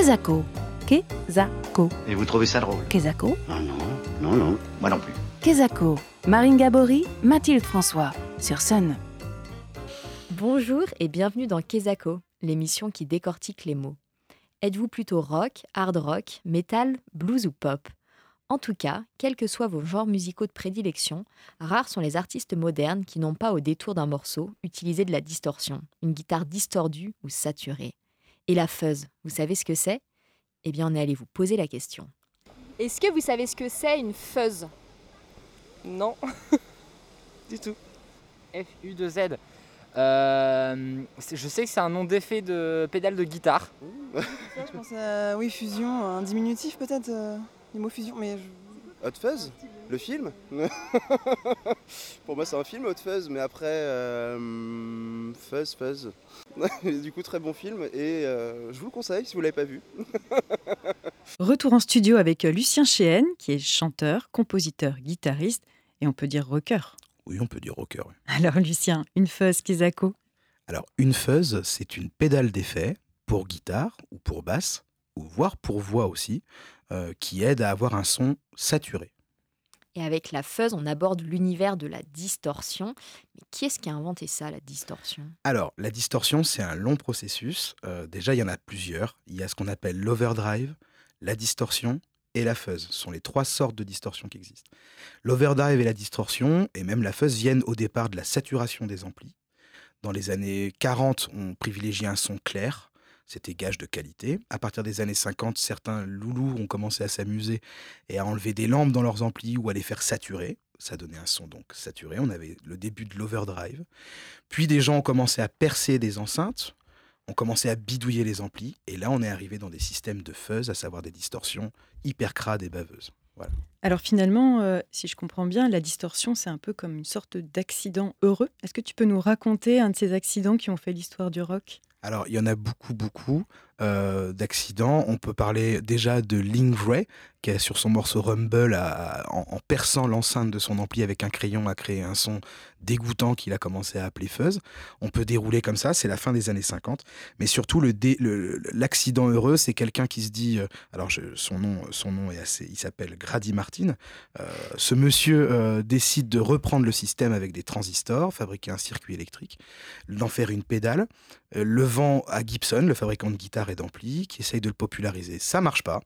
Kezako. Kezako. Et vous trouvez ça drôle Kezako. Ah non, non, non, moi non plus. Kezako. Marine Gabory, Mathilde François. Sur Sun. Bonjour et bienvenue dans Kezako, l'émission qui décortique les mots. Êtes-vous plutôt rock, hard rock, metal, blues ou pop? En tout cas, quels que soient vos genres musicaux de prédilection, rares sont les artistes modernes qui n'ont pas au détour d'un morceau utilisé de la distorsion, une guitare distordue ou saturée. Et la fuzz, vous savez ce que c'est? Eh bien, on est allé vous poser la question. Est-ce que vous savez ce que c'est une fuzz? Non, du tout. FU2Z. Euh, je sais que c'est un nom d'effet de pédale de guitare. Je pense à, oui, fusion, un diminutif peut-être, euh, les mots fusion, mais je- Hot Fuzz Le film Pour moi, c'est un film, Hot Fuzz, mais après, euh, Fuzz, Fuzz. du coup, très bon film et euh, je vous le conseille si vous ne l'avez pas vu. Retour en studio avec Lucien Chéhen, qui est chanteur, compositeur, guitariste et on peut dire rocker. Oui, on peut dire rocker. oui. Alors Lucien, une fuzz Kizako. Alors, une fuzz, c'est une pédale d'effet pour guitare ou pour basse, ou voire pour voix aussi, euh, qui aide à avoir un son saturé. Et avec la fuzz, on aborde l'univers de la distorsion. Mais qui est-ce qui a inventé ça, la distorsion? Alors, la distorsion, c'est un long processus. Euh, déjà, il y en a plusieurs. Il y a ce qu'on appelle l'overdrive, la distorsion et la fuzz. Ce sont les trois sortes de distorsion qui existent. L'overdrive et la distorsion, et même la fuzz, viennent au départ de la saturation des amplis. Dans les années 40, on privilégiait un son clair. C'était gage de qualité. À partir des années 50, certains loulous ont commencé à s'amuser et à enlever des lampes dans leurs amplis ou à les faire saturer. Ça donnait un son donc saturé. On avait le début de l'overdrive. Puis des gens ont commencé à percer des enceintes, ont commencé à bidouiller les amplis, et là on est arrivé dans des systèmes de fuzz, à savoir des distorsions hyper crades et baveuses. Alors finalement, euh, si je comprends bien, la distorsion, c'est un peu comme une sorte d'accident heureux. Est-ce que tu peux nous raconter un de ces accidents qui ont fait l'histoire du rock? Alors il y en a beaucoup, beaucoup euh, d'accidents. On peut parler déjà de Ling Ray, qui sur son morceau Rumble, en, perçant l'enceinte de son ampli avec un crayon, a créé un son dégoûtant qu'il a commencé à appeler fuzz. On peut dérouler comme ça, c'est la fin des années 50. Mais surtout, l'accident heureux, c'est quelqu'un qui se dit, euh, alors son, nom, son nom est assez, il s'appelle Grady Martin. Euh, ce monsieur euh, décide de reprendre le système avec des transistors, fabriquer un circuit électrique, d'en faire une pédale, le vend à Gibson, le fabricant de guitares et d'amplis, qui essaye de le populariser. Ça marche pas.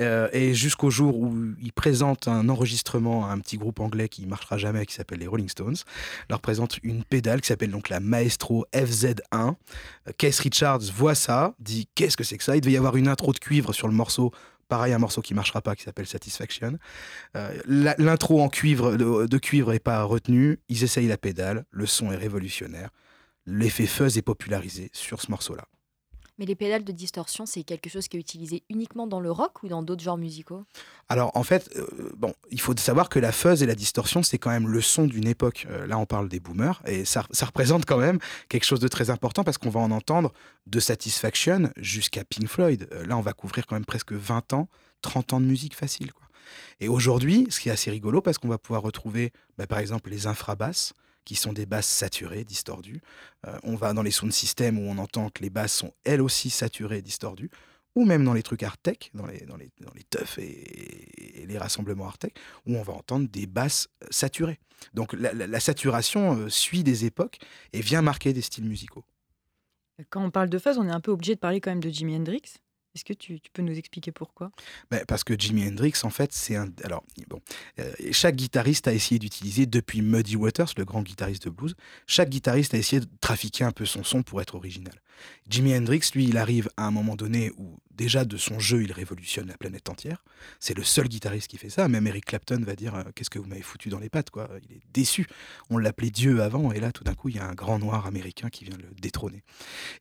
Euh, et jusqu'au jour où il présente un enregistrement à un petit groupe anglais qui marchera jamais, qui s'appelle les Rolling Stones, leur présente une pédale qui s'appelle donc la Maestro FZ1. Euh, Keith Richards voit ça, dit qu'est-ce que c'est que ça? Il devait y avoir une intro de cuivre sur le morceau. Pareil, un morceau qui marchera pas, qui s'appelle Satisfaction. Euh, L'intro en cuivre, de, cuivre est pas retenue. Ils essayent la pédale. Le son est révolutionnaire. L'effet fuzz est popularisé sur ce morceau-là. Mais les pédales de distorsion, c'est quelque chose qui est utilisé uniquement dans le rock ou dans d'autres genres musicaux? Alors en fait, euh, bon, il faut savoir que la fuzz et la distorsion, c'est quand même le son d'une époque. Euh, là, on parle des boomers et ça, représente quand même quelque chose de très important parce qu'on va en entendre de Satisfaction jusqu'à Pink Floyd. Euh, là, on va couvrir quand même presque 20 ans, 30 ans de musique facile. Quoi. Et aujourd'hui, ce qui est assez rigolo parce qu'on va pouvoir retrouver, bah, par exemple, les infrabasses qui sont des basses saturées, distordues. Euh, on va dans les sound systems où on entend que les basses sont elles aussi saturées, distordues ou même dans les trucs tech, dans les, dans les, dans les teufs et, les rassemblements tech, où on va entendre des basses saturées. Donc la, saturation euh, suit des époques et vient marquer des styles musicaux. Quand on parle de fuzz, on est un peu obligé de parler quand même de Jimi Hendrix. Est-ce que tu, peux nous expliquer pourquoi? Ben, parce que Jimi Hendrix, en fait, c'est un. Alors, bon, euh, chaque guitariste a essayé d'utiliser, depuis Muddy Waters, le grand guitariste de blues, chaque guitariste a essayé de trafiquer un peu son son pour être original. Jimi Hendrix, lui, il arrive à un moment donné où, déjà, de son jeu, il révolutionne la planète entière. C'est le seul guitariste qui fait ça. Même Eric Clapton va dire euh, Qu'est-ce que vous m'avez foutu dans les pattes, quoi? Il est déçu. On l'appelait Dieu avant, et là, tout d'un coup, il y a un grand noir américain qui vient le détrôner.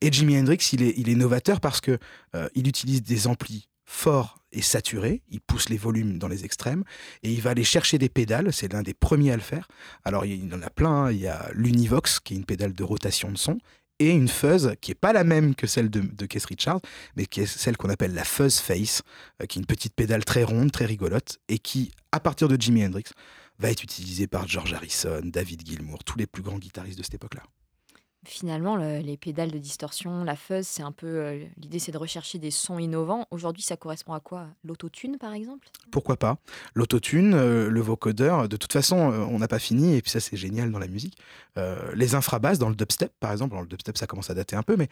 Et Jimi Hendrix, il est, il est novateur parce que euh, il utilise des amplis forts et saturés, il pousse les volumes dans les extrêmes et il va aller chercher des pédales, c'est l'un des premiers à le faire. Alors il en a plein, hein. il y a l'Univox qui est une pédale de rotation de son et une fuzz qui est pas la même que celle de, de Keith Richards, mais qui est celle qu'on appelle la fuzz face, euh, qui est une petite pédale très ronde, très rigolote et qui, à partir de Jimi Hendrix, va être utilisée par George Harrison, David Gilmour, tous les plus grands guitaristes de cette époque-là. Finalement, le- les pédales de distorsion, la fuzz, c'est un peu euh, l'idée, c'est de rechercher des sons innovants. Aujourd'hui, ça correspond à quoi? L'autotune, par exemple? Pourquoi pas? L'autotune, euh, le vocodeur, de toute façon, euh, on n'a pas fini, et puis ça, c'est génial dans la musique. Euh, les infrabasses dans le dubstep, par exemple, alors le dubstep, ça commence à dater un peu, mais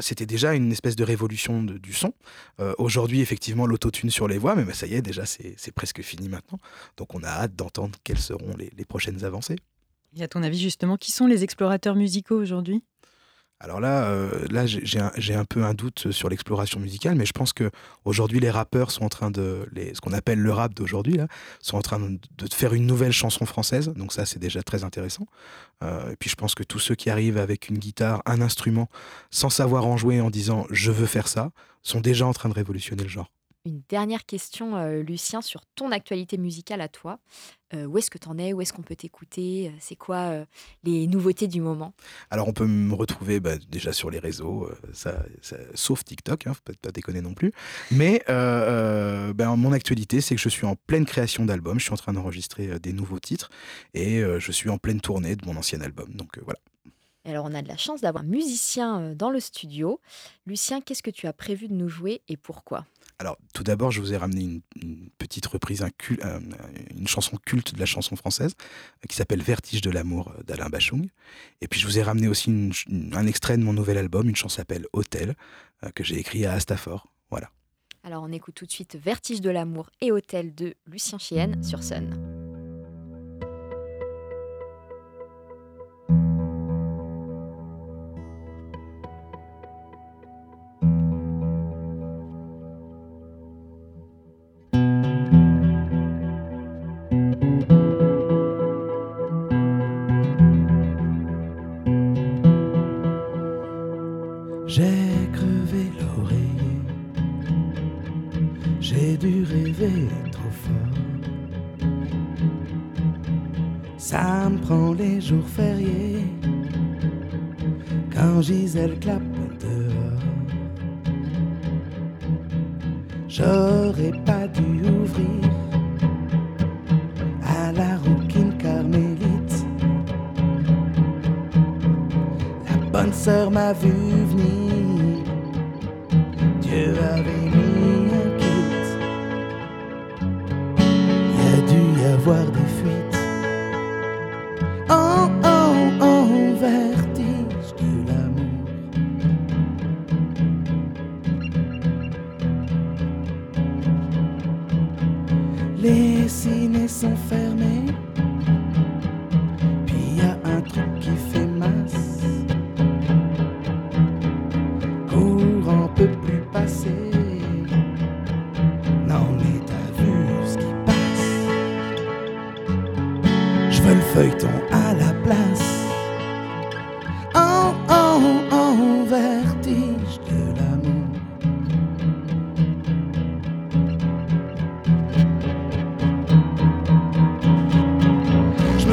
c'était déjà une espèce de révolution du son. Aujourd'hui, effectivement, l'autotune sur les voix, mais bah, ça y est, déjà, c'est presque fini maintenant. Donc, on a hâte d'entendre quelles seront les prochaines avancées. Et à ton avis, justement, qui sont les explorateurs musicaux aujourd'hui? Alors là, euh, là j'ai un, peu un doute sur l'exploration musicale, mais je pense que aujourd'hui les rappeurs sont en train de, ce qu'on appelle le rap d'aujourd'hui, sont en train de, de faire une nouvelle chanson française. Donc ça, c'est déjà très intéressant. Euh, et puis je pense que tous ceux qui arrivent avec une guitare, un instrument, sans savoir en jouer, en disant je veux faire ça, sont déjà en train de révolutionner le genre. Une dernière question, euh, Lucien, sur ton actualité musicale à toi. Euh, où est-ce que tu en es? Où est-ce qu'on peut t'écouter? Euh, C'est quoi les nouveautés du moment? Alors on peut me retrouver bah, déjà sur les réseaux, sauf TikTok, hein, pas, déconner non plus. Mais ben, mon actualité, c'est que je suis en pleine création d'albums, je suis en train d'enregistrer des nouveaux titres et je suis en pleine tournée de mon ancien album. Donc voilà. Alors, on a de la chance d'avoir un musicien dans le studio. Lucien, qu'est-ce que tu as prévu de nous jouer et pourquoi? Alors tout d'abord, je vous ai ramené une, une petite reprise, un cul- euh, une chanson culte de la chanson française euh, qui s'appelle Vertige de l'amour euh, d'Alain Bachung. Et puis je vous ai ramené aussi une ch- une- un extrait de mon nouvel album, une chanson s'appelle Hôtel, euh, que j'ai écrit à Astafor. Voilà. Alors, on écoute tout de suite Vertige de l'amour et Hôtel de Lucien Chienne sur Sun. Ça me prend les jours fériés quand Gisèle clappe dehors. J'aurais pas dû ouvrir à la rouquine carmélite. La bonne sœur m'a vu venir. Dieu avait mis un kit. Il a dû y avoir des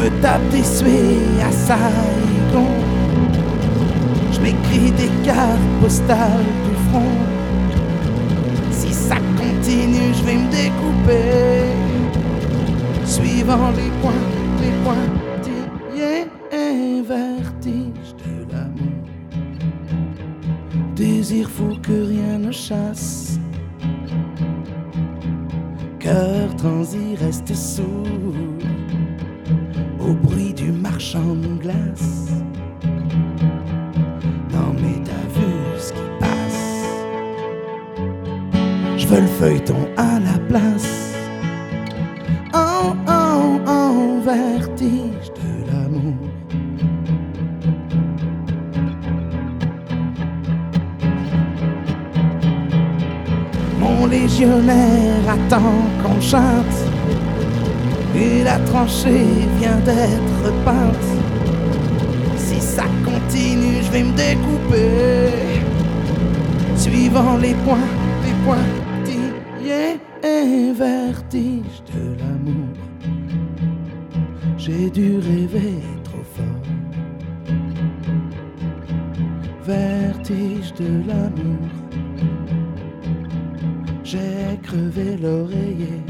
me tape des suées à Saigon. Je m'écris des cartes postales du front. Si ça continue, je vais me découper. Suivant les points, les points, vertige de l'amour. Désir fou que rien ne chasse. Cœur transi reste sourd au bruit du marchand de glace. Non mais t'as vu ce qui passe. Je veux le feuilleton à la place. Oh oh oh, vertige de l'amour. Mon légionnaire attend qu'on chante. Et la tranchée vient d'être peinte. Si ça continue, je vais me découper. Suivant les points, les points, un vertige de l'amour. J'ai dû rêver trop fort. Vertige de l'amour. J'ai crevé l'oreiller.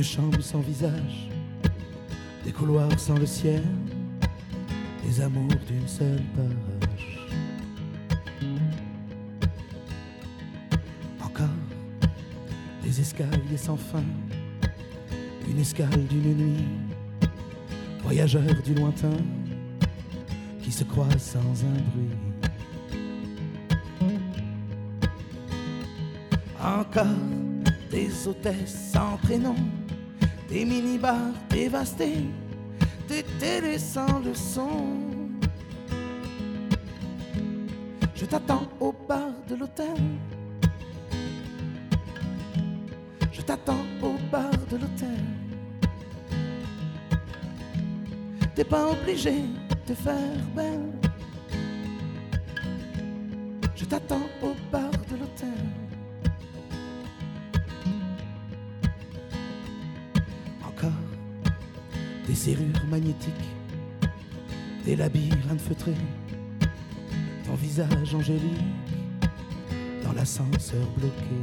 Une chambre sans visage, des couloirs sans le ciel, des amours d'une seule page. Encore des escaliers sans fin, une escale d'une nuit, voyageurs du lointain qui se croisent sans un bruit. Encore des hôtesses sans prénom, des mini-bars dévastés, des télés sans le son. Je t'attends au bar de l'hôtel. Je t'attends au bar de l'hôtel. T'es pas obligé de faire belle. Je t'attends au bar des serrures magnétiques, des labyrinthes feutrés, ton visage angélique dans l'ascenseur bloqué.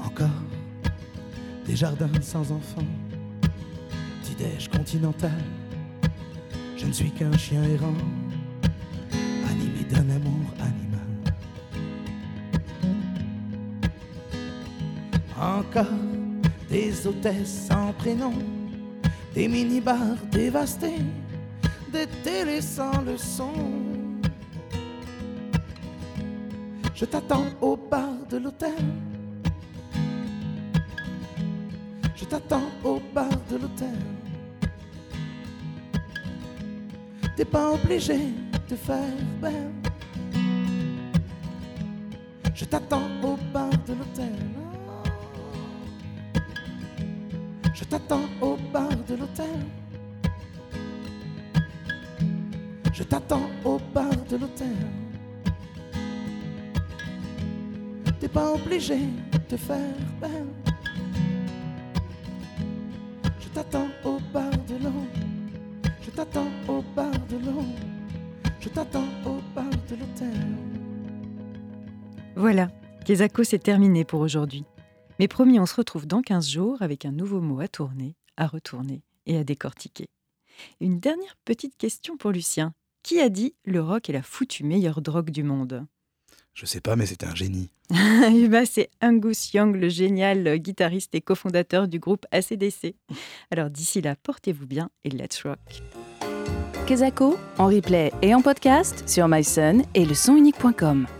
Encore des jardins sans enfants, petit-déj continental. Je ne suis qu'un chien errant, animé d'un amour animal. Encore des hôtesses sans prénom, des mini-bars dévastés, des télés sans le son. Je t'attends au bar de l'hôtel. Je t'attends au bar de l'hôtel. T'es pas obligé de faire belle. Je t'attends au bar de l'hôtel. T'attends au bar de l'hôtel. Je t'attends au bar de l'hôtel. T'es pas obligé de faire belle. Je t'attends au bar de l'eau. Je t'attends au bar de l'eau. Je t'attends au bar de l'hôtel. Voilà, Kezako, c'est terminé pour aujourd'hui. Mais promis, on se retrouve dans 15 jours avec un nouveau mot à tourner, à retourner et à décortiquer. Une dernière petite question pour Lucien. Qui a dit le rock est la foutue meilleure drogue du monde Je sais pas, mais c'était un génie. Eh ben, c'est Angus Young, le génial guitariste et cofondateur du groupe ACDC. Alors d'ici là, portez-vous bien et let's rock. Kezako, en replay et en podcast sur myson et le.